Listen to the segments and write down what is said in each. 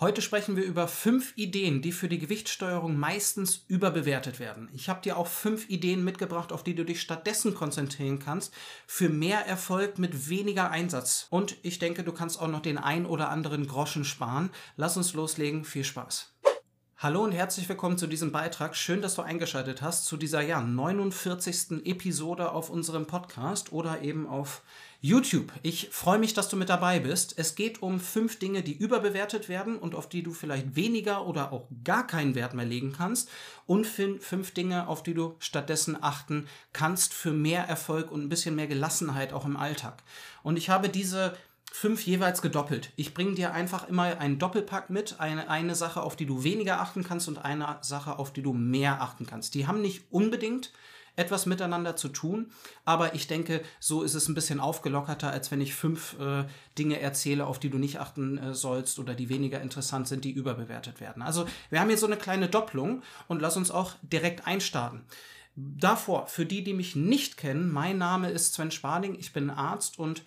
Heute sprechen wir über fünf Ideen, die für die Gewichtssteuerung meistens überbewertet werden. Ich habe dir auch fünf Ideen mitgebracht, auf die du dich stattdessen konzentrieren kannst, für mehr Erfolg mit weniger Einsatz. Und ich denke, du kannst auch noch den ein oder anderen Groschen sparen. Lass uns loslegen. Viel Spaß. Hallo und herzlich willkommen zu diesem Beitrag. Schön, dass du eingeschaltet hast zu dieser ja 49. Episode auf unserem Podcast oder eben auf YouTube. Ich freue mich, dass du mit dabei bist. Es geht um fünf Dinge, die überbewertet werden und auf die du vielleicht weniger oder auch gar keinen Wert mehr legen kannst. Und fünf Dinge, auf die du stattdessen achten kannst für mehr Erfolg und ein bisschen mehr Gelassenheit auch im Alltag. Und ich habe diese fünf jeweils gedoppelt. Ich bringe dir einfach immer einen Doppelpack mit, eine, eine Sache, auf die du weniger achten kannst und eine Sache, auf die du mehr achten kannst. Die haben nicht unbedingt etwas miteinander zu tun. Aber ich denke, so ist es ein bisschen aufgelockerter, als wenn ich fünf äh, Dinge erzähle, auf die du nicht achten äh, sollst oder die weniger interessant sind, die überbewertet werden. Also wir haben hier so eine kleine Doppelung und lass uns auch direkt einstarten. Davor, für die, die mich nicht kennen, mein Name ist Sven Spading, ich bin Arzt und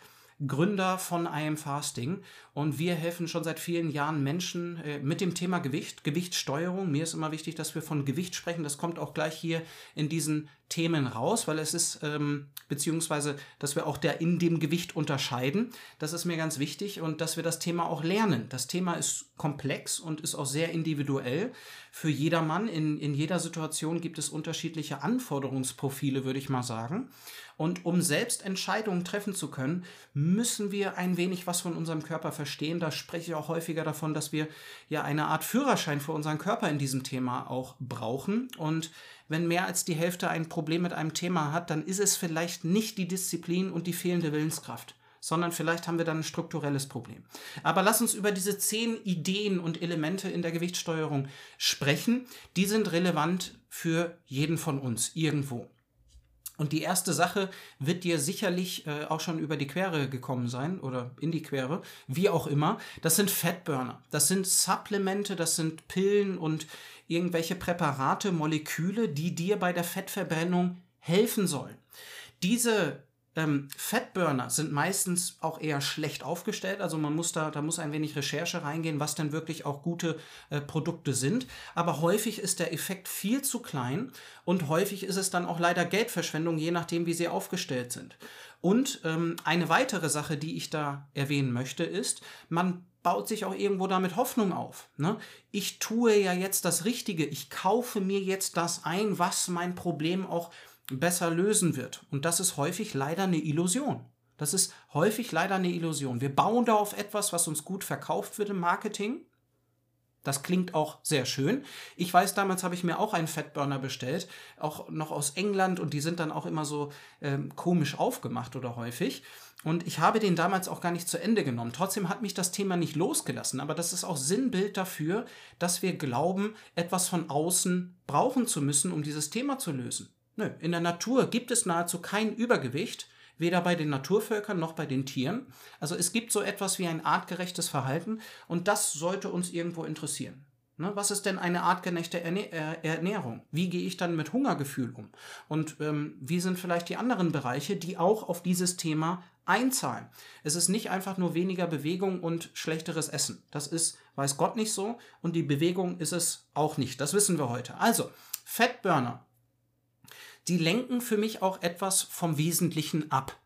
Gründer von I Am Fasting und wir helfen schon seit vielen Jahren Menschen äh, mit dem Thema Gewicht, Gewichtssteuerung. Mir ist immer wichtig, dass wir von Gewicht sprechen. Das kommt auch gleich hier in diesen Themen raus, weil es ist, ähm, beziehungsweise, dass wir auch der in dem Gewicht unterscheiden. Das ist mir ganz wichtig und dass wir das Thema auch lernen. Das Thema ist komplex und ist auch sehr individuell für jedermann. In, in jeder Situation gibt es unterschiedliche Anforderungsprofile, würde ich mal sagen. Und um selbst Entscheidungen treffen zu können, müssen wir ein wenig was von unserem Körper verstehen. Da spreche ich auch häufiger davon, dass wir ja eine Art Führerschein für unseren Körper in diesem Thema auch brauchen. Und wenn mehr als die Hälfte ein Problem mit einem Thema hat, dann ist es vielleicht nicht die Disziplin und die fehlende Willenskraft sondern vielleicht haben wir dann ein strukturelles Problem. Aber lass uns über diese zehn Ideen und Elemente in der Gewichtssteuerung sprechen. Die sind relevant für jeden von uns irgendwo. Und die erste Sache wird dir sicherlich äh, auch schon über die Quere gekommen sein oder in die Quere, wie auch immer. Das sind Fettburner. Das sind Supplemente, das sind Pillen und irgendwelche Präparate, Moleküle, die dir bei der Fettverbrennung helfen sollen. Diese ähm, Fettburner sind meistens auch eher schlecht aufgestellt, also man muss da, da muss ein wenig Recherche reingehen, was denn wirklich auch gute äh, Produkte sind. Aber häufig ist der Effekt viel zu klein und häufig ist es dann auch leider Geldverschwendung, je nachdem, wie sie aufgestellt sind. Und ähm, eine weitere Sache, die ich da erwähnen möchte, ist, man baut sich auch irgendwo damit Hoffnung auf. Ne? Ich tue ja jetzt das Richtige, ich kaufe mir jetzt das ein, was mein Problem auch besser lösen wird. Und das ist häufig leider eine Illusion. Das ist häufig leider eine Illusion. Wir bauen da auf etwas, was uns gut verkauft wird im Marketing. Das klingt auch sehr schön. Ich weiß, damals habe ich mir auch einen Fettburner bestellt, auch noch aus England und die sind dann auch immer so ähm, komisch aufgemacht oder häufig. Und ich habe den damals auch gar nicht zu Ende genommen. Trotzdem hat mich das Thema nicht losgelassen. Aber das ist auch Sinnbild dafür, dass wir glauben, etwas von außen brauchen zu müssen, um dieses Thema zu lösen. Nö, in der Natur gibt es nahezu kein Übergewicht, weder bei den Naturvölkern noch bei den Tieren. Also es gibt so etwas wie ein artgerechtes Verhalten und das sollte uns irgendwo interessieren. Ne, was ist denn eine artgerechte äh, Ernährung? Wie gehe ich dann mit Hungergefühl um? Und ähm, wie sind vielleicht die anderen Bereiche, die auch auf dieses Thema einzahlen? Es ist nicht einfach nur weniger Bewegung und schlechteres Essen. Das ist, weiß Gott nicht so. Und die Bewegung ist es auch nicht. Das wissen wir heute. Also, Fettburner die lenken für mich auch etwas vom Wesentlichen ab.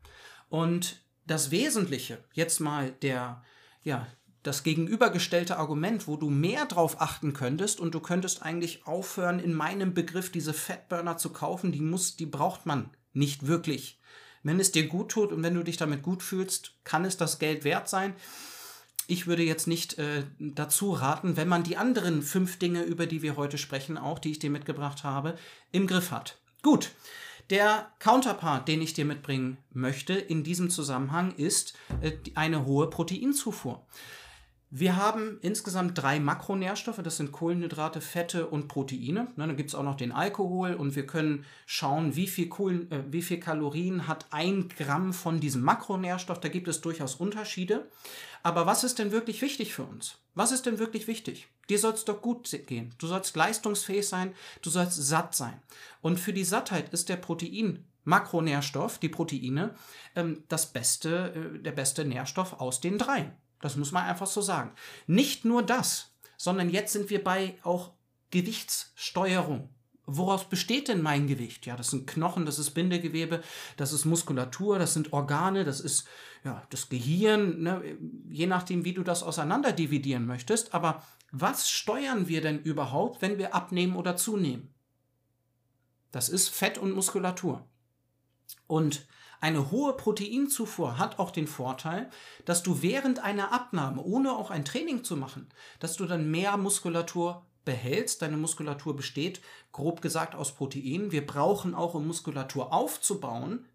Und das Wesentliche, jetzt mal der, ja, das gegenübergestellte Argument, wo du mehr drauf achten könntest und du könntest eigentlich aufhören, in meinem Begriff diese Fatburner zu kaufen, die muss, die braucht man nicht wirklich. Wenn es dir gut tut und wenn du dich damit gut fühlst, kann es das Geld wert sein. Ich würde jetzt nicht äh, dazu raten, wenn man die anderen fünf Dinge, über die wir heute sprechen, auch die ich dir mitgebracht habe, im Griff hat. Gut. Der Counterpart, den ich dir mitbringen möchte in diesem Zusammenhang, ist äh, eine hohe Proteinzufuhr. Wir haben insgesamt drei Makronährstoffe, das sind Kohlenhydrate, Fette und Proteine. Ne, dann gibt es auch noch den Alkohol und wir können schauen, wie viel, Kohlen, äh, wie viel Kalorien hat ein Gramm von diesem Makronährstoff. Da gibt es durchaus Unterschiede. Aber was ist denn wirklich wichtig für uns? Was ist denn wirklich wichtig? Dir soll es doch gut gehen. Du sollst leistungsfähig sein, du sollst satt sein. Und für die Sattheit ist der Protein Makronährstoff, die Proteine, ähm, das beste, äh, der beste Nährstoff aus den dreien. Das muss man einfach so sagen. Nicht nur das. sondern jetzt sind wir bei auch Gewichtssteuerung. Woraus besteht denn mein Gewicht? Ja, das sind Knochen, das ist Bindegewebe, das ist Muskulatur, das sind Organe, das ist ja, das Gehirn, ne? je nachdem, wie du das auseinander dividieren möchtest. Aber was steuern wir denn überhaupt, wenn wir abnehmen oder zunehmen? Das ist Fett und Muskulatur. Und eine hohe Proteinzufuhr hat auch den Vorteil, dass du während einer Abnahme, ohne auch ein Training zu machen, dass du dann mehr Muskulatur behältst. Deine Muskulatur besteht, grob gesagt, aus Proteinen. Wir brauchen auch, um Muskulatur aufzubauen,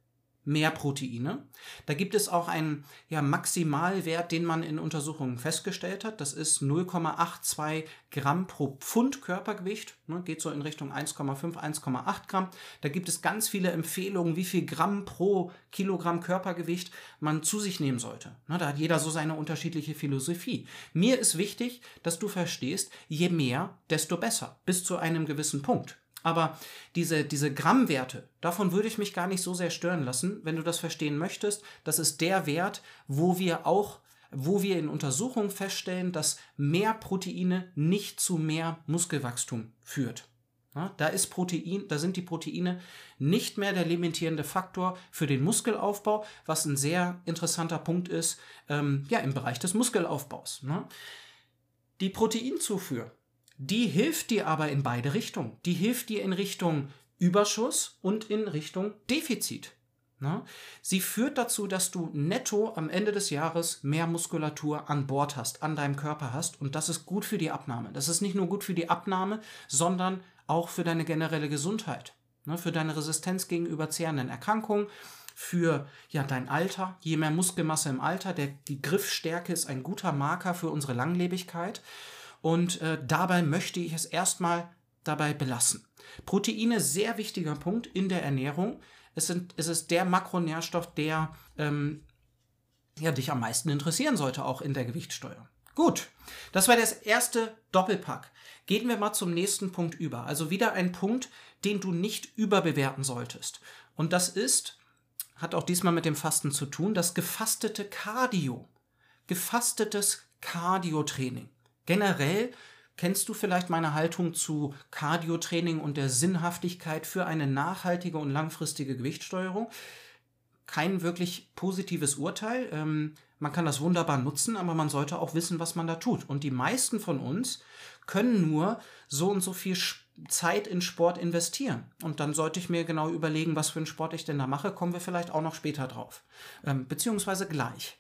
mehr Proteine. Da gibt es auch einen ja, Maximalwert, den man in Untersuchungen festgestellt hat. Das ist 0,82 Gramm pro Pfund Körpergewicht. Ne, geht so in Richtung 1,5, 1,8 Gramm. Da gibt es ganz viele Empfehlungen, wie viel Gramm pro Kilogramm Körpergewicht man zu sich nehmen sollte. Ne, da hat jeder so seine unterschiedliche Philosophie. Mir ist wichtig, dass du verstehst, je mehr, desto besser. Bis zu einem gewissen Punkt. Aber diese, diese Grammwerte, davon würde ich mich gar nicht so sehr stören lassen, wenn du das verstehen möchtest. Das ist der Wert, wo wir auch, wo wir in Untersuchungen feststellen, dass mehr Proteine nicht zu mehr Muskelwachstum führt. Ja, da ist Protein, da sind die Proteine nicht mehr der limitierende Faktor für den Muskelaufbau, was ein sehr interessanter Punkt ist, ähm, ja, im Bereich des Muskelaufbaus. Ne? Die Proteinzufuhr die hilft dir aber in beide Richtungen. Die hilft dir in Richtung Überschuss und in Richtung Defizit. Na? Sie führt dazu, dass du netto am Ende des Jahres mehr Muskulatur an Bord hast, an deinem Körper hast. Und das ist gut für die Abnahme. Das ist nicht nur gut für die Abnahme, sondern auch für deine generelle Gesundheit. Ne? Für deine Resistenz gegenüber zehrenden Erkrankungen, für ja, dein Alter. Je mehr Muskelmasse im Alter, der, die Griffstärke ist ein guter Marker für unsere Langlebigkeit. Und äh, dabei möchte ich es erstmal dabei belassen. Proteine, sehr wichtiger Punkt in der Ernährung. Es, sind, es ist der Makronährstoff, der ähm, ja, dich am meisten interessieren sollte, auch in der Gewichtssteuer. Gut, das war das erste Doppelpack. Gehen wir mal zum nächsten Punkt über. Also wieder ein Punkt, den du nicht überbewerten solltest. Und das ist, hat auch diesmal mit dem Fasten zu tun, das gefastete Cardio. Gefastetes Cardio-Training. Generell kennst du vielleicht meine Haltung zu Cardio-Training und der Sinnhaftigkeit für eine nachhaltige und langfristige Gewichtssteuerung. Kein wirklich positives Urteil. Ähm, man kann das wunderbar nutzen, aber man sollte auch wissen, was man da tut. Und die meisten von uns können nur so und so viel Zeit in Sport investieren. Und dann sollte ich mir genau überlegen, was für einen Sport ich denn da mache. Kommen wir vielleicht auch noch später drauf. Ähm, beziehungsweise gleich.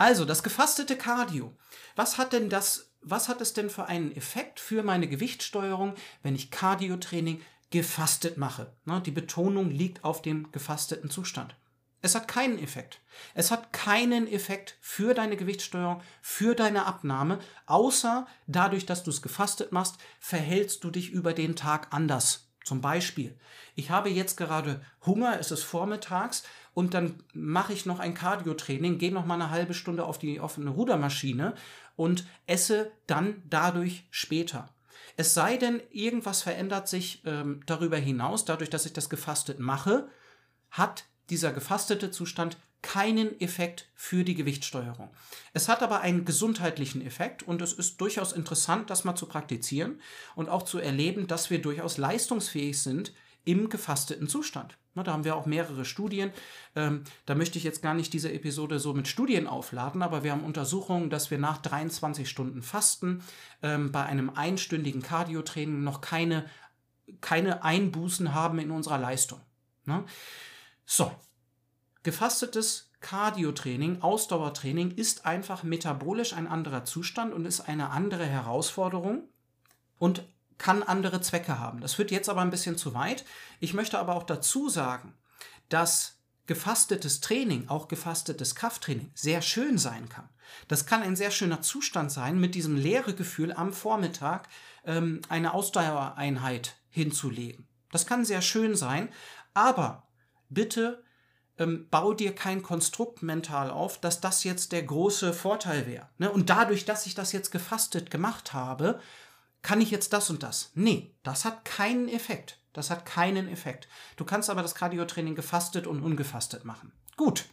Also, das gefastete Cardio. Was hat denn das was hat es denn für einen Effekt für meine Gewichtssteuerung, wenn ich Cardio-Training gefastet mache? die Betonung liegt auf dem gefasteten Zustand. Es hat keinen Effekt. Es hat keinen Effekt für deine Gewichtssteuerung, für deine Abnahme, außer dadurch, dass du es gefastet machst, verhältst du dich über den Tag anders. Zum Beispiel, ich habe jetzt gerade Hunger, es ist vormittags und dann mache ich noch ein Cardio-Training, gehe noch mal eine halbe Stunde auf die offene Rudermaschine und esse dann dadurch später. Es sei denn, irgendwas verändert sich ähm, darüber hinaus, dadurch, dass ich das gefastet mache, hat dieser gefastete Zustand keinen Effekt für die Gewichtssteuerung. Es hat aber einen gesundheitlichen Effekt und es ist durchaus interessant, das mal zu praktizieren und auch zu erleben, dass wir durchaus leistungsfähig sind im gefasteten Zustand. Na, da haben wir auch mehrere Studien. Ähm, da möchte ich jetzt gar nicht diese Episode so mit Studien aufladen, aber wir haben Untersuchungen, dass wir nach 23 Stunden Fasten ähm, bei einem einstündigen Cardiotraining noch keine, keine Einbußen haben in unserer Leistung. Na? So, gefastetes Cardiotraining, Ausdauertraining ist einfach metabolisch ein anderer Zustand und ist eine andere Herausforderung. Und kann andere Zwecke haben. Das führt jetzt aber ein bisschen zu weit. Ich möchte aber auch dazu sagen, dass gefastetes Training, auch gefastetes Krafttraining, sehr schön sein kann. Das kann ein sehr schöner Zustand sein, mit diesem leere Gefühl am Vormittag ähm, eine Ausdauereinheit hinzulegen. Das kann sehr schön sein, aber bitte ähm, bau dir kein Konstrukt mental auf, dass das jetzt der große Vorteil wäre. Ne? Und dadurch, dass ich das jetzt gefastet gemacht habe, kann ich jetzt das und das? Nee, das hat keinen Effekt. Das hat keinen Effekt. Du kannst aber das Cardiotraining gefastet und ungefastet machen. Gut.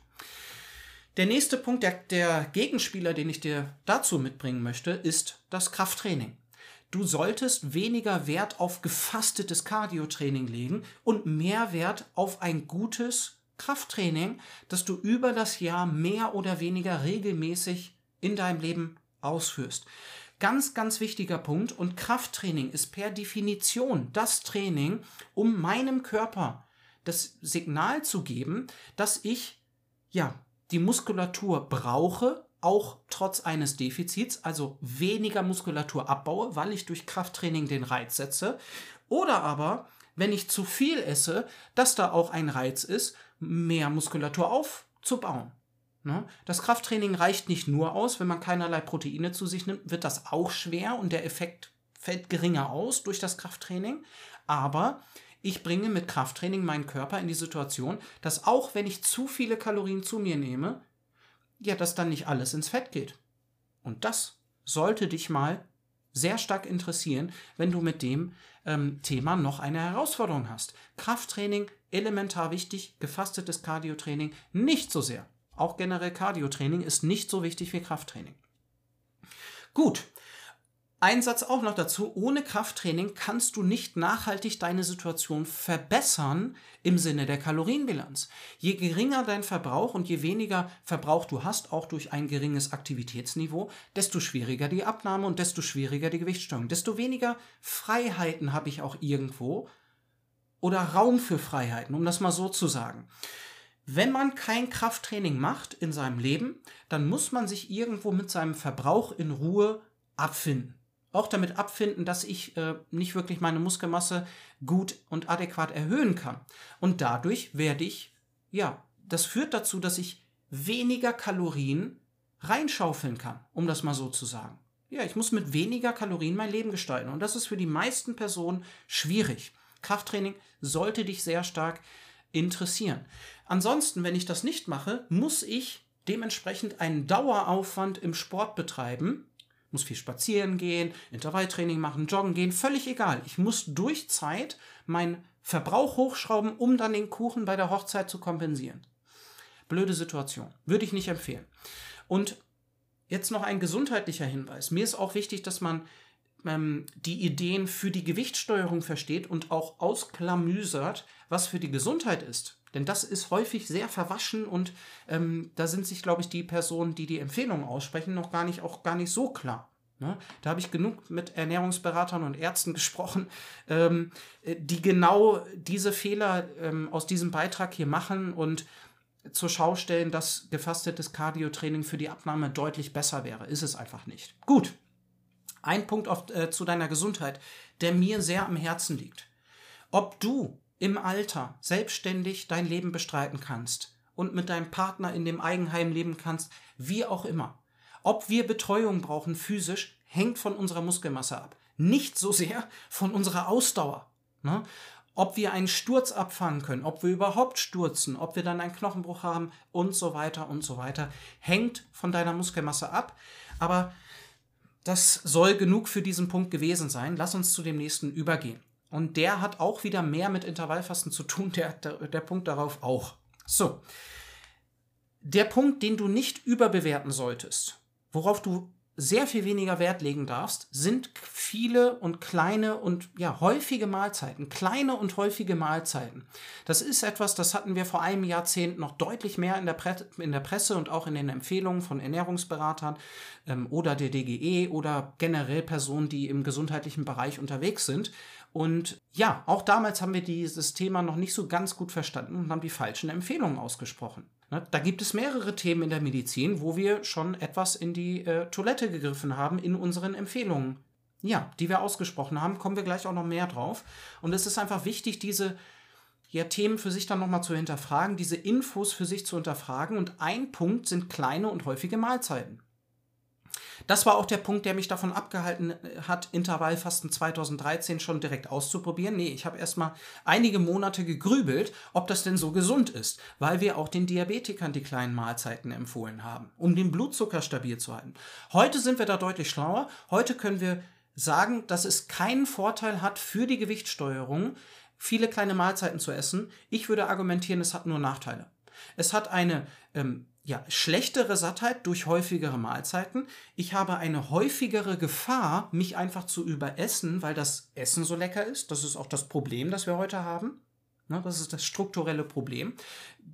Der nächste Punkt, der, der Gegenspieler, den ich dir dazu mitbringen möchte, ist das Krafttraining. Du solltest weniger Wert auf gefastetes Cardiotraining legen und mehr Wert auf ein gutes Krafttraining, das du über das Jahr mehr oder weniger regelmäßig in deinem Leben ausführst. Ganz, ganz wichtiger Punkt und Krafttraining ist per Definition das Training, um meinem Körper das Signal zu geben, dass ich ja die Muskulatur brauche, auch trotz eines Defizits, also weniger Muskulatur abbaue, weil ich durch Krafttraining den Reiz setze, oder aber, wenn ich zu viel esse, dass da auch ein Reiz ist, mehr Muskulatur aufzubauen. Ne? Das Krafttraining reicht nicht nur aus, wenn man keinerlei Proteine zu sich nimmt, wird das auch schwer und der Effekt fällt geringer aus durch das Krafttraining. Aber ich bringe mit Krafttraining meinen Körper in die Situation, dass auch wenn ich zu viele Kalorien zu mir nehme, ja, dass dann nicht alles ins Fett geht. Und das sollte dich mal sehr stark interessieren, wenn du mit dem ähm, Thema noch eine Herausforderung hast. Krafttraining, elementar wichtig, gefastetes Cardiotraining nicht so sehr. Auch generell Cardiotraining ist nicht so wichtig wie Krafttraining. Gut, ein Satz auch noch dazu, ohne Krafttraining kannst du nicht nachhaltig deine Situation verbessern im Sinne der Kalorienbilanz. Je geringer dein Verbrauch und je weniger Verbrauch du hast, auch durch ein geringes Aktivitätsniveau, desto schwieriger die Abnahme und desto schwieriger die Gewichtssteuerung. Desto weniger Freiheiten habe ich auch irgendwo oder Raum für Freiheiten, um das mal so zu sagen. Wenn man kein Krafttraining macht in seinem Leben, dann muss man sich irgendwo mit seinem Verbrauch in Ruhe abfinden auch damit abfinden, dass ich äh, nicht wirklich meine Muskelmasse gut und adäquat erhöhen kann. Und dadurch werde ich, ja, das führt dazu, dass ich weniger Kalorien reinschaufeln kann, um das mal so zu sagen. Ja, ich muss mit weniger Kalorien mein Leben gestalten. Und das ist für die meisten Personen schwierig. Krafttraining sollte dich sehr stark interessieren. Ansonsten, wenn ich das nicht mache, muss ich dementsprechend einen Daueraufwand im Sport betreiben, muss viel spazieren gehen, Intervalltraining machen, joggen gehen, völlig egal. Ich muss durch Zeit meinen Verbrauch hochschrauben, um dann den Kuchen bei der Hochzeit zu kompensieren. Blöde Situation. Würde ich nicht empfehlen. Und jetzt noch ein gesundheitlicher Hinweis. Mir ist auch wichtig, dass man ähm, die Ideen für die Gewichtssteuerung versteht und auch ausklamüsert, was für die Gesundheit ist. Denn das ist häufig sehr verwaschen und ähm, da sind sich, glaube ich, die Personen, die die Empfehlungen aussprechen, noch gar nicht, auch gar nicht so klar. Ne? Da habe ich genug mit Ernährungsberatern und Ärzten gesprochen, ähm, die genau diese Fehler ähm, aus diesem Beitrag hier machen und zur Schau stellen, dass gefastetes Cardiotraining für die Abnahme deutlich besser wäre. Ist es einfach nicht. Gut. Ein Punkt auf, äh, zu deiner Gesundheit, der mir sehr am Herzen liegt. Ob du im Alter selbstständig dein Leben bestreiten kannst und mit deinem Partner in dem Eigenheim leben kannst, wie auch immer. Ob wir Betreuung brauchen physisch, hängt von unserer Muskelmasse ab. Nicht so sehr von unserer Ausdauer. Ne? Ob wir einen Sturz abfangen können, ob wir überhaupt stürzen, ob wir dann einen Knochenbruch haben und so weiter und so weiter, hängt von deiner Muskelmasse ab. Aber das soll genug für diesen Punkt gewesen sein. Lass uns zu dem nächsten übergehen. Und der hat auch wieder mehr mit Intervallfasten zu tun, der, der, der Punkt darauf auch. So. Der Punkt, den du nicht überbewerten solltest, worauf du sehr viel weniger Wert legen darfst, sind viele und kleine und ja häufige Mahlzeiten, kleine und häufige Mahlzeiten. Das ist etwas, das hatten wir vor einem Jahrzehnt noch deutlich mehr in der, Pre in der Presse und auch in den Empfehlungen von Ernährungsberatern ähm, oder der DGE oder generell Personen, die im gesundheitlichen Bereich unterwegs sind. Und ja, auch damals haben wir dieses Thema noch nicht so ganz gut verstanden und haben die falschen Empfehlungen ausgesprochen. Ne, da gibt es mehrere Themen in der Medizin, wo wir schon etwas in die äh, Toilette gegriffen haben in unseren Empfehlungen. Ja, die wir ausgesprochen haben, kommen wir gleich auch noch mehr drauf. Und es ist einfach wichtig, diese ja, Themen für sich dann nochmal zu hinterfragen, diese Infos für sich zu hinterfragen. Und ein Punkt sind kleine und häufige Mahlzeiten. Das war auch der Punkt, der mich davon abgehalten äh, hat, Intervallfasten 2013 schon direkt auszuprobieren. Nee, ich habe erstmal einige Monate gegrübelt, ob das denn so gesund ist, weil wir auch den Diabetikern die kleinen Mahlzeiten empfohlen haben, um den Blutzucker stabil zu halten. Heute sind wir da deutlich schlauer. Heute können wir sagen, dass es keinen Vorteil hat für die Gewichtssteuerung, viele kleine Mahlzeiten zu essen. Ich würde argumentieren, es hat nur Nachteile. Es hat eine ähm, ja, schlechtere Sattheit durch häufigere Mahlzeiten. Ich habe eine häufigere Gefahr, mich einfach zu überessen, weil das Essen so lecker ist. Das ist auch das Problem, das wir heute haben. Ne, das ist das strukturelle Problem.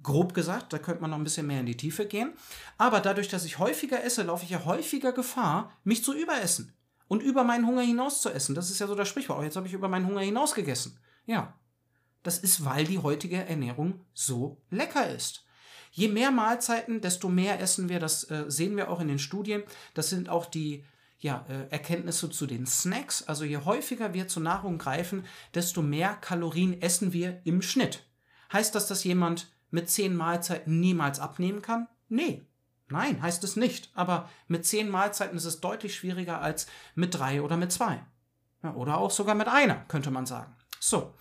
Grob gesagt, da könnte man noch ein bisschen mehr in die Tiefe gehen. Aber dadurch, dass ich häufiger esse, laufe ich ja häufiger Gefahr, mich zu überessen. Und über meinen Hunger hinaus zu essen. Das ist ja so das Sprichwort. Oh, jetzt habe ich über meinen Hunger hinaus gegessen. Ja. Das ist, weil die heutige Ernährung so lecker ist. Je mehr Mahlzeiten, desto mehr essen wir. Das äh, sehen wir auch in den Studien. Das sind auch die ja, äh, Erkenntnisse zu den Snacks. Also je häufiger wir zur Nahrung greifen, desto mehr Kalorien essen wir im Schnitt. Heißt das, dass jemand mit zehn Mahlzeiten niemals abnehmen kann? Nee. Nein, heißt es nicht. Aber mit zehn Mahlzeiten ist es deutlich schwieriger als mit drei oder mit zwei. Ja, oder auch sogar mit einer, könnte man sagen. So.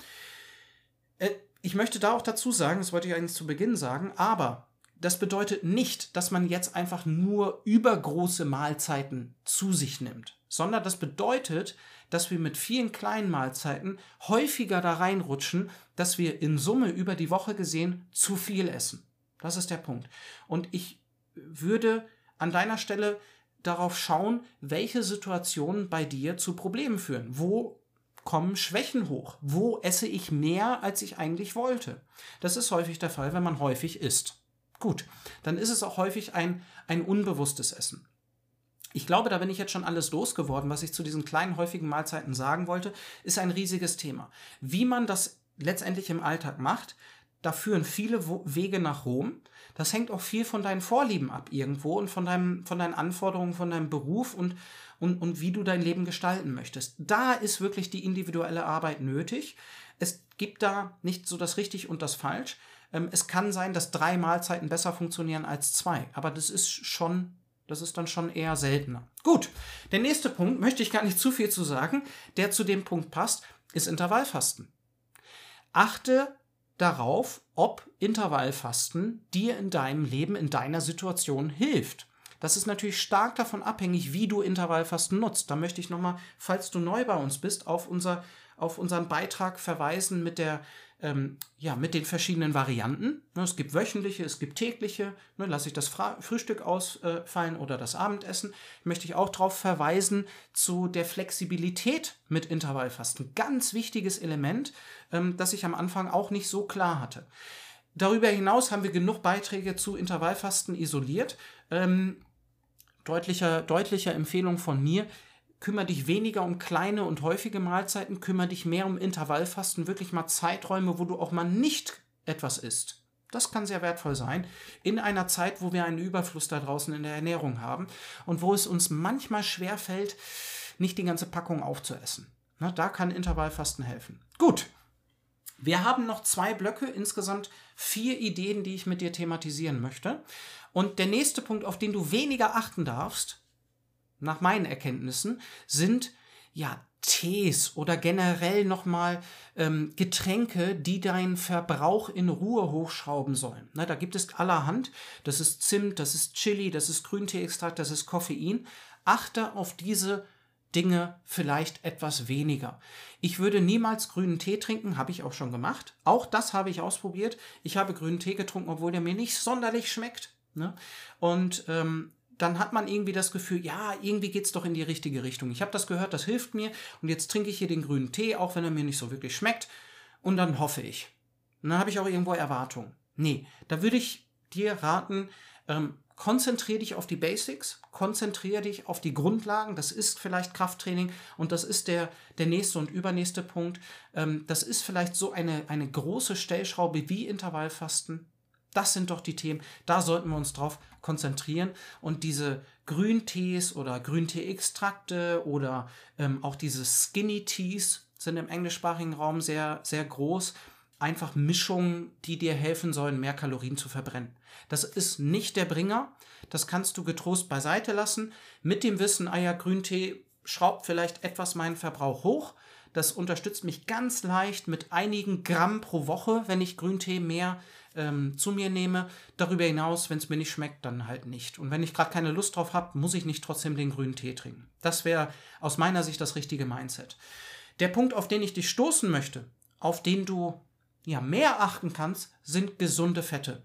Ich möchte da auch dazu sagen, das wollte ich eigentlich zu Beginn sagen, aber das bedeutet nicht, dass man jetzt einfach nur übergroße Mahlzeiten zu sich nimmt, sondern das bedeutet, dass wir mit vielen kleinen Mahlzeiten häufiger da reinrutschen, dass wir in Summe über die Woche gesehen zu viel essen. Das ist der Punkt. Und ich würde an deiner Stelle darauf schauen, welche Situationen bei dir zu Problemen führen. Wo kommen Schwächen hoch? Wo esse ich mehr, als ich eigentlich wollte? Das ist häufig der Fall, wenn man häufig isst. Gut, dann ist es auch häufig ein, ein unbewusstes Essen. Ich glaube, da bin ich jetzt schon alles losgeworden, was ich zu diesen kleinen, häufigen Mahlzeiten sagen wollte, ist ein riesiges Thema. Wie man das letztendlich im Alltag macht, da führen viele Wege nach Rom. Das hängt auch viel von deinen Vorlieben ab irgendwo und von, deinem, von deinen Anforderungen, von deinem Beruf und, und, und wie du dein Leben gestalten möchtest. Da ist wirklich die individuelle Arbeit nötig. Es gibt da nicht so das richtig und das falsch. Ähm, es kann sein, dass drei Mahlzeiten besser funktionieren als zwei, aber das ist schon, das ist dann schon eher seltener. Gut, der nächste Punkt, möchte ich gar nicht zu viel zu sagen, der zu dem Punkt passt, ist Intervallfasten. Achte darauf, ob Intervallfasten dir in deinem Leben, in deiner Situation hilft. Das ist natürlich stark davon abhängig, wie du Intervallfasten nutzt. Da möchte ich nochmal, falls du neu bei uns bist, auf, unser, auf unseren Beitrag verweisen mit der ähm, ja, mit den verschiedenen Varianten. Ne, es gibt wöchentliche, es gibt tägliche. Ne, lasse ich das Fra Frühstück ausfallen oder das Abendessen. Möchte ich auch darauf verweisen zu der Flexibilität mit Intervallfasten. Ganz wichtiges Element, ähm, das ich am Anfang auch nicht so klar hatte. Darüber hinaus haben wir genug Beiträge zu Intervallfasten isoliert. Ähm, deutlicher, deutlicher Empfehlung von mir kümmere dich weniger um kleine und häufige Mahlzeiten, kümmere dich mehr um Intervallfasten, wirklich mal Zeiträume, wo du auch mal nicht etwas isst. Das kann sehr wertvoll sein in einer Zeit, wo wir einen Überfluss da draußen in der Ernährung haben und wo es uns manchmal schwer fällt, nicht die ganze Packung aufzuessen. Na, da kann Intervallfasten helfen. Gut. Wir haben noch zwei Blöcke, insgesamt vier Ideen, die ich mit dir thematisieren möchte. Und der nächste Punkt, auf den du weniger achten darfst, nach meinen Erkenntnissen, sind ja Tees oder generell nochmal ähm, Getränke, die deinen Verbrauch in Ruhe hochschrauben sollen. Na, da gibt es allerhand. Das ist Zimt, das ist Chili, das ist Grünteeextrakt, das ist Koffein. Achte auf diese Dinge vielleicht etwas weniger. Ich würde niemals grünen Tee trinken, habe ich auch schon gemacht. Auch das habe ich ausprobiert. Ich habe grünen Tee getrunken, obwohl der mir nicht sonderlich schmeckt. Ne? Und ähm, dann hat man irgendwie das Gefühl, ja, irgendwie geht es doch in die richtige Richtung. Ich habe das gehört, das hilft mir und jetzt trinke ich hier den grünen Tee, auch wenn er mir nicht so wirklich schmeckt und dann hoffe ich. Und dann habe ich auch irgendwo Erwartungen. Nee, da würde ich dir raten, ähm, konzentriere dich auf die Basics, konzentriere dich auf die Grundlagen. Das ist vielleicht Krafttraining und das ist der, der nächste und übernächste Punkt. Ähm, das ist vielleicht so eine, eine große Stellschraube wie Intervallfasten. Das sind doch die Themen, da sollten wir uns drauf konzentrieren und diese Grüntees oder Grüntee-Extrakte oder ähm, auch diese Skinny Teas sind im englischsprachigen Raum sehr, sehr groß. Einfach Mischungen, die dir helfen sollen, mehr Kalorien zu verbrennen. Das ist nicht der Bringer. Das kannst du getrost beiseite lassen. Mit dem Wissen, ah ja, Grüntee schraubt vielleicht etwas meinen Verbrauch hoch. Das unterstützt mich ganz leicht mit einigen Gramm pro Woche, wenn ich Grüntee mehr ähm, zu mir nehme. Darüber hinaus, wenn es mir nicht schmeckt, dann halt nicht. Und wenn ich gerade keine Lust drauf habe, muss ich nicht trotzdem den grünen Tee trinken. Das wäre aus meiner Sicht das richtige Mindset. Der Punkt, auf den ich dich stoßen möchte, auf den du ja mehr achten kannst, sind gesunde Fette.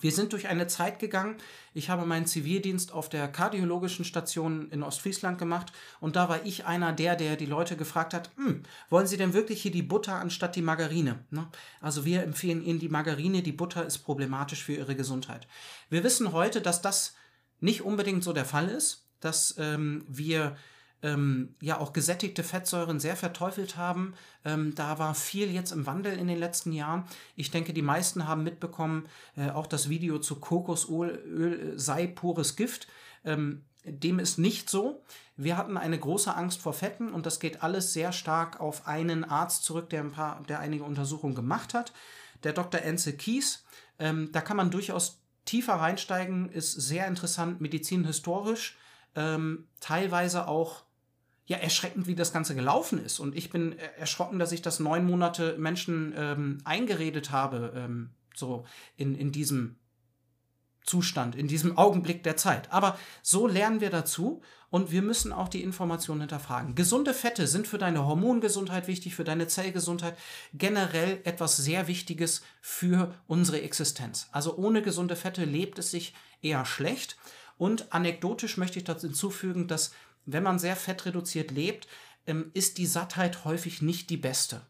Wir sind durch eine Zeit gegangen. Ich habe meinen Zivildienst auf der kardiologischen Station in Ostfriesland gemacht und da war ich einer der, der die Leute gefragt hat, hm, wollen Sie denn wirklich hier die Butter anstatt die Margarine? Ne? Also wir empfehlen Ihnen die Margarine, die Butter ist problematisch für Ihre Gesundheit. Wir wissen heute, dass das nicht unbedingt so der Fall ist, dass ähm, wir ähm, ja auch gesättigte Fettsäuren sehr verteufelt haben. Ähm, da war viel jetzt im Wandel in den letzten Jahren. Ich denke, die meisten haben mitbekommen, äh, auch das Video zu Kokosöl sei pures Gift. Ähm, dem ist nicht so. Wir hatten eine große Angst vor Fetten und das geht alles sehr stark auf einen Arzt zurück, der ein paar, der einige Untersuchungen gemacht hat. Der Dr. Enze Kies. Ähm, da kann man durchaus tiefer reinsteigen, ist sehr interessant, medizinhistorisch, ähm, teilweise auch ja erschreckend, wie das Ganze gelaufen ist. Und ich bin erschrocken, dass ich das neun Monate Menschen ähm, eingeredet habe, ähm, so in, in diesem Zustand, in diesem Augenblick der Zeit. Aber so lernen wir dazu und wir müssen auch die Informationen hinterfragen. Gesunde Fette sind für deine Hormongesundheit wichtig, für deine Zellgesundheit, generell etwas sehr Wichtiges für unsere Existenz. Also ohne gesunde Fette lebt es sich eher schlecht. Und anekdotisch möchte ich dazu hinzufügen, dass wenn man sehr fettreduziert lebt, ähm, ist die Sattheit häufig nicht die beste,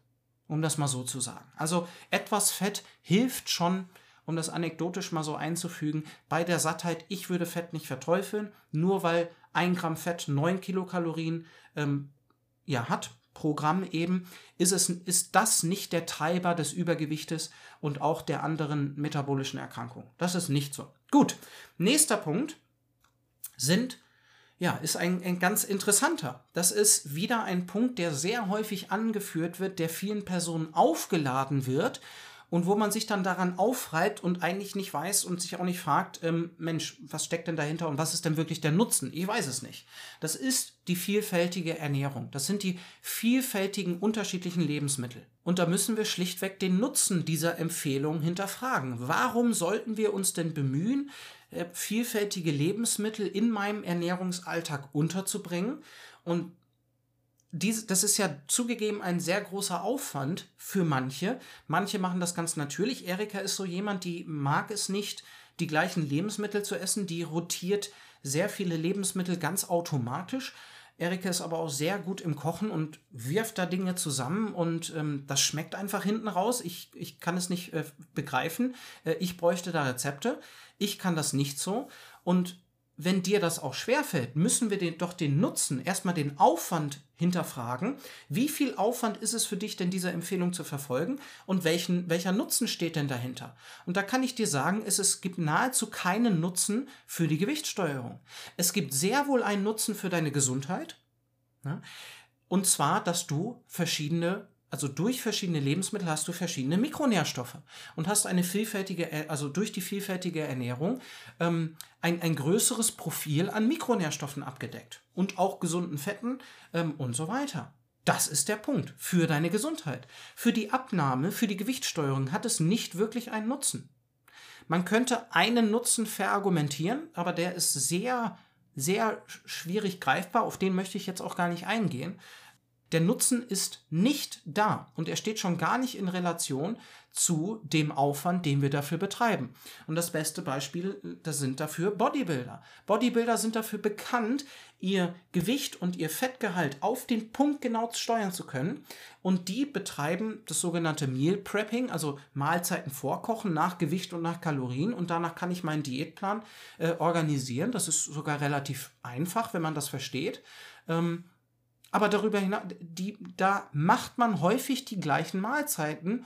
um das mal so zu sagen. Also etwas Fett hilft schon, um das anekdotisch mal so einzufügen, bei der Sattheit, ich würde Fett nicht verteufeln, nur weil ein Gramm Fett 9 Kilokalorien ähm, ja, hat pro Gramm eben, ist, es, ist das nicht der Treiber des Übergewichtes und auch der anderen metabolischen Erkrankungen. Das ist nicht so. Gut, nächster Punkt sind ja, ist ein, ein ganz interessanter. Das ist wieder ein Punkt, der sehr häufig angeführt wird, der vielen Personen aufgeladen wird und wo man sich dann daran aufreibt und eigentlich nicht weiß und sich auch nicht fragt, ähm, Mensch, was steckt denn dahinter und was ist denn wirklich der Nutzen? Ich weiß es nicht. Das ist die vielfältige Ernährung. Das sind die vielfältigen unterschiedlichen Lebensmittel. Und da müssen wir schlichtweg den Nutzen dieser Empfehlung hinterfragen. Warum sollten wir uns denn bemühen, vielfältige Lebensmittel in meinem Ernährungsalltag unterzubringen. Und dies, das ist ja zugegeben ein sehr großer Aufwand für manche. Manche machen das ganz natürlich. Erika ist so jemand, die mag es nicht, die gleichen Lebensmittel zu essen. Die rotiert sehr viele Lebensmittel ganz automatisch. Erika ist aber auch sehr gut im Kochen und wirft da Dinge zusammen und ähm, das schmeckt einfach hinten raus. Ich, ich kann es nicht äh, begreifen. Äh, ich bräuchte da Rezepte. Ich kann das nicht so. Und wenn dir das auch schwerfällt, müssen wir den, doch den Nutzen, erstmal den Aufwand hinterfragen. Wie viel Aufwand ist es für dich denn, diese Empfehlung zu verfolgen? Und welchen, welcher Nutzen steht denn dahinter? Und da kann ich dir sagen, es, es gibt nahezu keinen Nutzen für die Gewichtssteuerung. Es gibt sehr wohl einen Nutzen für deine Gesundheit. Ja? Und zwar, dass du verschiedene also durch verschiedene Lebensmittel hast du verschiedene Mikronährstoffe und hast eine vielfältige, also durch die vielfältige Ernährung ähm, ein, ein größeres Profil an Mikronährstoffen abgedeckt und auch gesunden Fetten ähm, und so weiter. Das ist der Punkt für deine Gesundheit. Für die Abnahme, für die Gewichtssteuerung hat es nicht wirklich einen Nutzen. Man könnte einen Nutzen verargumentieren, aber der ist sehr, sehr schwierig greifbar. Auf den möchte ich jetzt auch gar nicht eingehen. Der Nutzen ist nicht da und er steht schon gar nicht in Relation zu dem Aufwand, den wir dafür betreiben. Und das beste Beispiel, das sind dafür Bodybuilder. Bodybuilder sind dafür bekannt, ihr Gewicht und ihr Fettgehalt auf den Punkt genau steuern zu können. Und die betreiben das sogenannte Meal Prepping, also Mahlzeiten vorkochen nach Gewicht und nach Kalorien. Und danach kann ich meinen Diätplan äh, organisieren. Das ist sogar relativ einfach, wenn man das versteht. Ähm, aber darüber hinaus, die, da macht man häufig die gleichen Mahlzeiten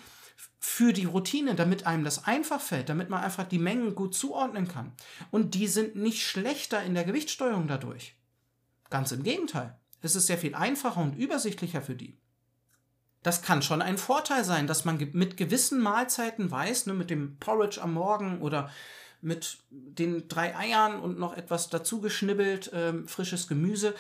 für die Routine, damit einem das einfach fällt, damit man einfach die Mengen gut zuordnen kann. Und die sind nicht schlechter in der Gewichtssteuerung dadurch. Ganz im Gegenteil. Es ist sehr viel einfacher und übersichtlicher für die. Das kann schon ein Vorteil sein, dass man mit gewissen Mahlzeiten weiß, ne, mit dem Porridge am Morgen oder mit den drei Eiern und noch etwas dazu geschnibbelt, äh, frisches Gemüse,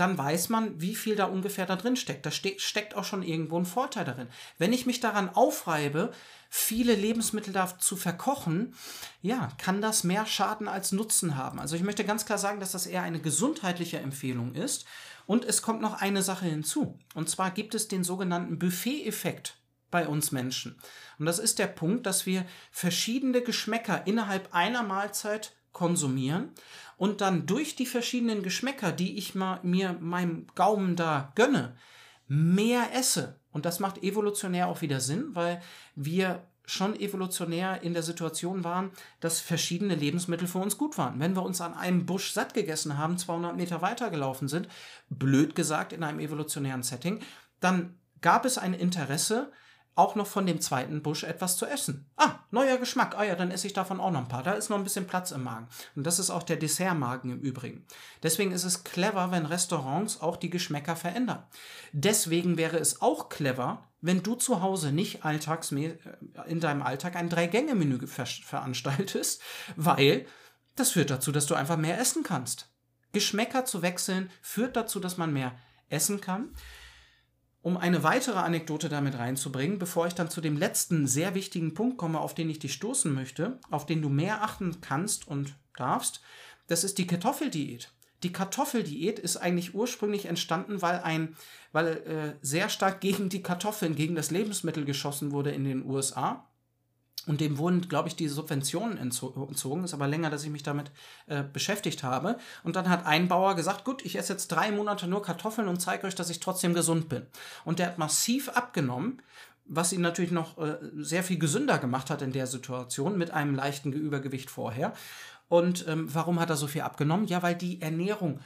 dann weiß man, wie viel da ungefähr da drin steckt. Da ste steckt auch schon irgendwo ein Vorteil darin. Wenn ich mich daran aufreibe, viele Lebensmittel da zu verkochen, ja, kann das mehr Schaden als Nutzen haben. Also ich möchte ganz klar sagen, dass das eher eine gesundheitliche Empfehlung ist. Und es kommt noch eine Sache hinzu. Und zwar gibt es den sogenannten Buffet-Effekt. bei uns Menschen. Und das ist der Punkt, dass wir verschiedene Geschmäcker innerhalb einer Mahlzeit konsumieren und dann durch die verschiedenen Geschmäcker, die ich mal, mir meinem Gaumen da gönne, mehr esse. Und das macht evolutionär auch wieder Sinn, weil wir schon evolutionär in der Situation waren, dass verschiedene Lebensmittel für uns gut waren. Wenn wir uns an einem Busch satt gegessen haben, 200 Meter weiter gelaufen sind, blöd gesagt in einem evolutionären Setting, dann gab es ein Interesse, auch noch von dem zweiten Busch etwas zu essen. Ah, neuer Geschmack. Ah ja, dann esse ich davon auch noch ein paar. Da ist noch ein bisschen Platz im Magen. Und das ist auch der Dessertmagen im Übrigen. Deswegen ist es clever, wenn Restaurants auch die Geschmäcker verändern. Deswegen wäre es auch clever, wenn du zu Hause nicht alltags äh, in deinem Alltag ein Drei-Gänge-Menü ver veranstaltest, weil das führt dazu, dass du einfach mehr essen kannst. Geschmäcker zu wechseln führt dazu, dass man mehr essen kann. Um eine weitere Anekdote damit reinzubringen, bevor ich dann zu dem letzten sehr wichtigen Punkt komme, auf den ich dich stoßen möchte, auf den du mehr achten kannst und darfst, das ist die Kartoffeldiät. Die Kartoffeldiät ist eigentlich ursprünglich entstanden, weil ein, weil äh, sehr stark gegen die Kartoffeln, gegen das Lebensmittel geschossen wurde in den USA. Und dem wurden, glaube ich, die Subventionen entzogen. Ist aber länger, dass ich mich damit äh, beschäftigt habe. Und dann hat ein Bauer gesagt, gut, ich esse jetzt drei Monate nur Kartoffeln und zeige euch, dass ich trotzdem gesund bin. Und der hat massiv abgenommen, was ihn natürlich noch äh, sehr viel gesünder gemacht hat in der Situation mit einem leichten Übergewicht vorher. Und ähm, warum hat er so viel abgenommen? Ja, weil die Ernährung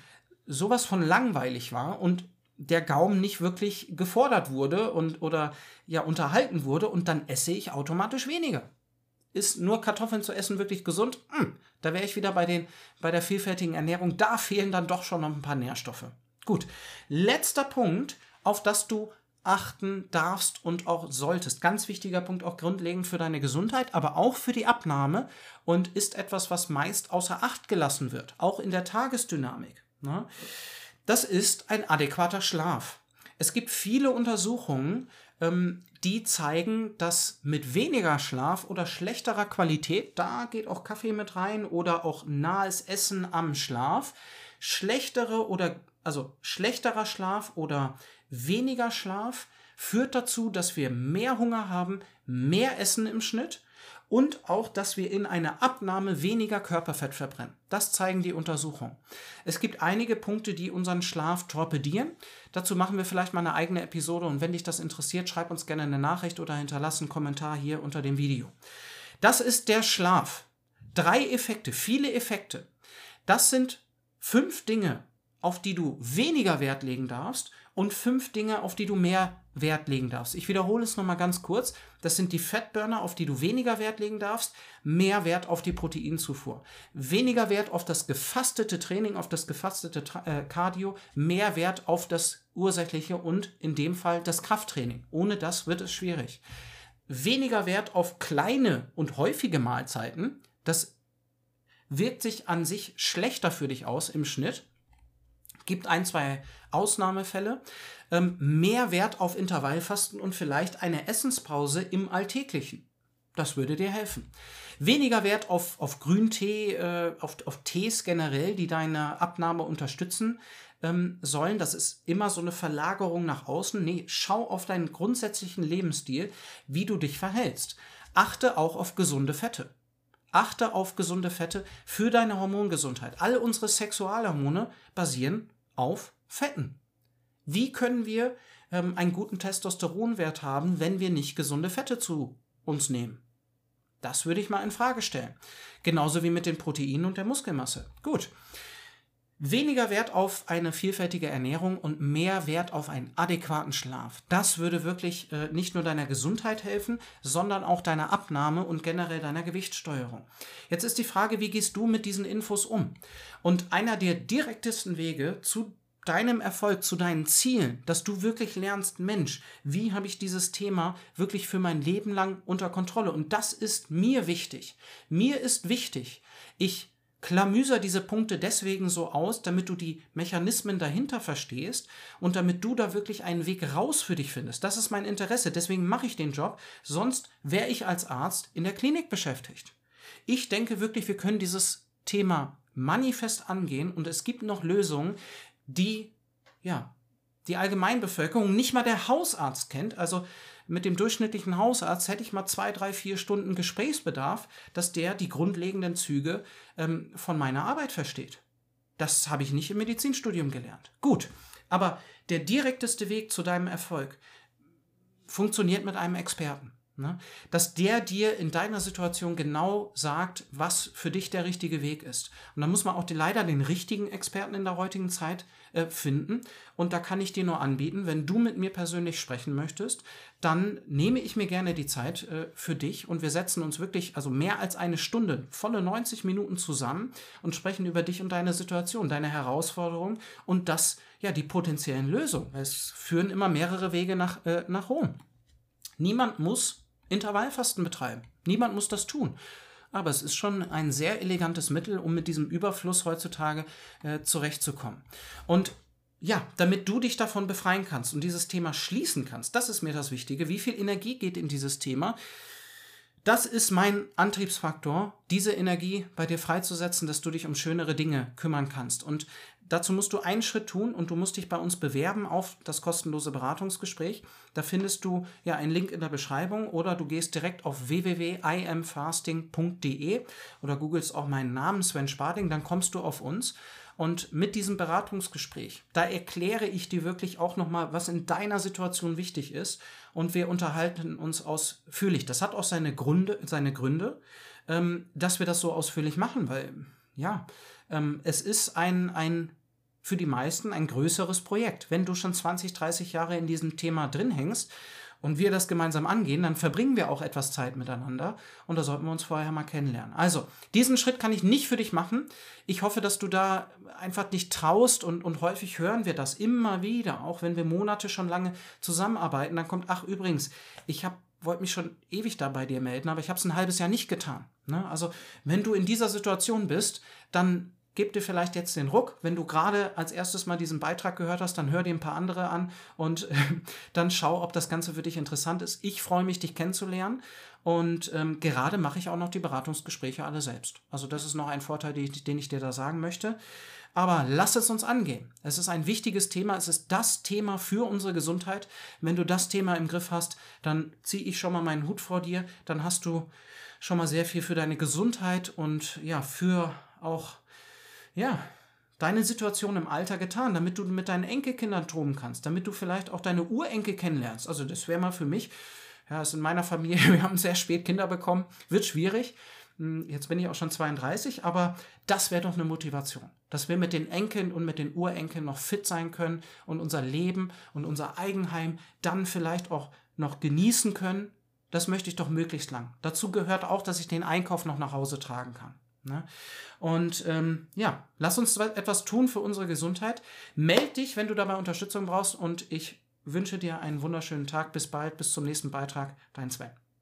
sowas von langweilig war und der Gaumen nicht wirklich gefordert wurde und oder ja unterhalten wurde und dann esse ich automatisch weniger. Ist nur Kartoffeln zu essen wirklich gesund? Hm, da wäre ich wieder bei, den, bei der vielfältigen Ernährung. Da fehlen dann doch schon noch ein paar Nährstoffe. Gut, letzter Punkt, auf das du achten darfst und auch solltest. Ganz wichtiger Punkt, auch grundlegend für deine Gesundheit, aber auch für die Abnahme und ist etwas, was meist außer Acht gelassen wird, auch in der Tagesdynamik. Ne? Das ist ein adäquater Schlaf. Es gibt viele Untersuchungen, ähm, die zeigen, dass mit weniger Schlaf oder schlechterer Qualität, da geht auch Kaffee mit rein oder auch nahes Essen am Schlaf, schlechtere oder also schlechterer Schlaf oder weniger Schlaf führt dazu, dass wir mehr Hunger haben, mehr Essen im Schnitt und auch, dass wir in einer Abnahme weniger Körperfett verbrennen. Das zeigen die Untersuchungen. Es gibt einige Punkte, die unseren Schlaf torpedieren. Dazu machen wir vielleicht mal eine eigene Episode und wenn dich das interessiert, schreib uns gerne eine Nachricht oder hinterlass einen Kommentar hier unter dem Video. Das ist der Schlaf. Drei Effekte, viele Effekte. Das sind fünf Dinge, auf die du weniger Wert legen darfst und fünf Dinge, auf die du mehr Wert legen darfst. Ich wiederhole es nochmal ganz kurz. Das sind die Fettburner, auf die du weniger Wert legen darfst, mehr Wert auf die Proteinzufuhr, weniger Wert auf das gefastete Training, auf das gefastete äh, Cardio, mehr Wert auf das ursächliche und in dem Fall das Krafttraining. Ohne das wird es schwierig. Weniger Wert auf kleine und häufige Mahlzeiten, das wirkt sich an sich schlechter für dich aus im Schnitt gibt ein, zwei Ausnahmefälle. Ähm, mehr Wert auf Intervallfasten und vielleicht eine Essenspause im Alltäglichen. Das würde dir helfen. Weniger Wert auf, auf Grüntee, äh, auf, auf Tees generell, die deine Abnahme unterstützen ähm, sollen. Das ist immer so eine Verlagerung nach außen. Nee, schau auf deinen grundsätzlichen Lebensstil, wie du dich verhältst. Achte auch auf gesunde Fette. Achte auf gesunde Fette für deine Hormongesundheit. Alle unsere Sexualhormone basieren auf Fetten. Wie können wir ähm, einen guten Testosteronwert haben, wenn wir nicht gesunde Fette zu uns nehmen? Das würde ich mal in Frage stellen. Genauso wie mit den Proteinen und der Muskelmasse. Gut. Weniger Wert auf eine vielfältige Ernährung und mehr Wert auf einen adäquaten Schlaf. Das würde wirklich äh, nicht nur deiner Gesundheit helfen, sondern auch deiner Abnahme und generell deiner Gewichtssteuerung. Jetzt ist die Frage, wie gehst du mit diesen Infos um? Und einer der direktesten Wege zu deinem Erfolg, zu deinen Zielen, dass du wirklich lernst, Mensch, wie habe ich dieses Thema wirklich für mein Leben lang unter Kontrolle? Und das ist mir wichtig. Mir ist wichtig, ich klamüser diese Punkte deswegen so aus, damit du die Mechanismen dahinter verstehst und damit du da wirklich einen Weg raus für dich findest. Das ist mein Interesse, deswegen mache ich den Job, sonst wäre ich als Arzt in der Klinik beschäftigt. Ich denke wirklich, wir können dieses Thema manifest angehen und es gibt noch Lösungen, die ja, die Allgemeinbevölkerung, nicht mal der Hausarzt kennt. Also mit dem durchschnittlichen Hausarzt hätte ich mal zwei, drei, vier Stunden Gesprächsbedarf, dass der die grundlegenden Züge ähm, von meiner Arbeit versteht. Das habe ich nicht im Medizinstudium gelernt. Gut, aber der direkteste Weg zu deinem Erfolg funktioniert mit einem Experten. Ne? Dass der dir in deiner Situation genau sagt, was für dich der richtige Weg ist. Und da muss man auch die, leider den richtigen Experten in der heutigen Zeit äh, finden. Und da kann ich dir nur anbieten, wenn du mit mir persönlich sprechen möchtest, dann nehme ich mir gerne die Zeit äh, für dich und wir setzen uns wirklich, also mehr als eine Stunde, volle 90 Minuten zusammen und sprechen über dich und deine Situation, deine Herausforderung und das, ja, die potenziellen Lösungen. Es führen immer mehrere Wege nach, äh, nach Rom. Niemand muss Intervallfasten betreiben. Niemand muss das tun. Aber es ist schon ein sehr elegantes Mittel, um mit diesem Überfluss heutzutage äh, zurechtzukommen. Und ja, damit du dich davon befreien kannst und dieses Thema schließen kannst, das ist mir das Wichtige. Wie viel Energie geht in dieses Thema? Das ist mein Antriebsfaktor, diese Energie bei dir freizusetzen, dass du dich um schönere Dinge kümmern kannst. Und Dazu musst du einen Schritt tun und du musst dich bei uns bewerben auf das kostenlose Beratungsgespräch. Da findest du ja einen Link in der Beschreibung oder du gehst direkt auf www.imfasting.de oder googelst auch meinen Namen Sven Spading, dann kommst du auf uns. Und mit diesem Beratungsgespräch, da erkläre ich dir wirklich auch nochmal, was in deiner Situation wichtig ist. Und wir unterhalten uns ausführlich. Das hat auch seine Gründe, seine Gründe ähm, dass wir das so ausführlich machen, weil ja, ähm, es ist ein, ein für die meisten ein größeres Projekt. Wenn du schon 20, 30 Jahre in diesem Thema drin hängst und wir das gemeinsam angehen, dann verbringen wir auch etwas Zeit miteinander und da sollten wir uns vorher mal kennenlernen. Also, diesen Schritt kann ich nicht für dich machen. Ich hoffe, dass du da einfach dich traust und, und häufig hören wir das immer wieder, auch wenn wir Monate schon lange zusammenarbeiten, dann kommt, ach übrigens, ich habe wollte mich schon ewig da bei dir melden, aber ich habe es ein halbes Jahr nicht getan. Ne? Also wenn du in dieser Situation bist, dann gib dir vielleicht jetzt den Ruck. Wenn du gerade als erstes mal diesen Beitrag gehört hast, dann hör dir ein paar andere an und dann schau, ob das Ganze für dich interessant ist. Ich freue mich, dich kennenzulernen. Und ähm, gerade mache ich auch noch die Beratungsgespräche alle selbst. Also das ist noch ein Vorteil, den ich, den ich dir da sagen möchte. Aber lass es uns angehen. Es ist ein wichtiges Thema. Es ist das Thema für unsere Gesundheit. Wenn du das Thema im Griff hast, dann ziehe ich schon mal meinen Hut vor dir. Dann hast du schon mal sehr viel für deine Gesundheit und ja, für auch ja, deine Situation im Alter getan, damit du mit deinen Enkelkindern toben kannst, damit du vielleicht auch deine Urenkel kennenlernst. Also das wäre mal für mich, ja, ist in meiner Familie, wir haben sehr spät Kinder bekommen, wird schwierig. Hm, jetzt bin ich auch schon 32, aber das wäre doch eine Motivation, dass wir mit den Enkeln und mit den Urenkeln noch fit sein können und unser Leben und unser Eigenheim dann vielleicht auch noch genießen können. Das möchte ich doch möglichst lang. Dazu gehört auch, dass ich den Einkauf noch nach Hause tragen kann. Ne? Und ähm, ja, lass uns etwas tun für unsere Gesundheit. Meld dich, wenn du dabei Unterstützung brauchst und ich wünsche dir einen wunderschönen Tag. Bis bald, bis zum nächsten Beitrag. Dein Sven.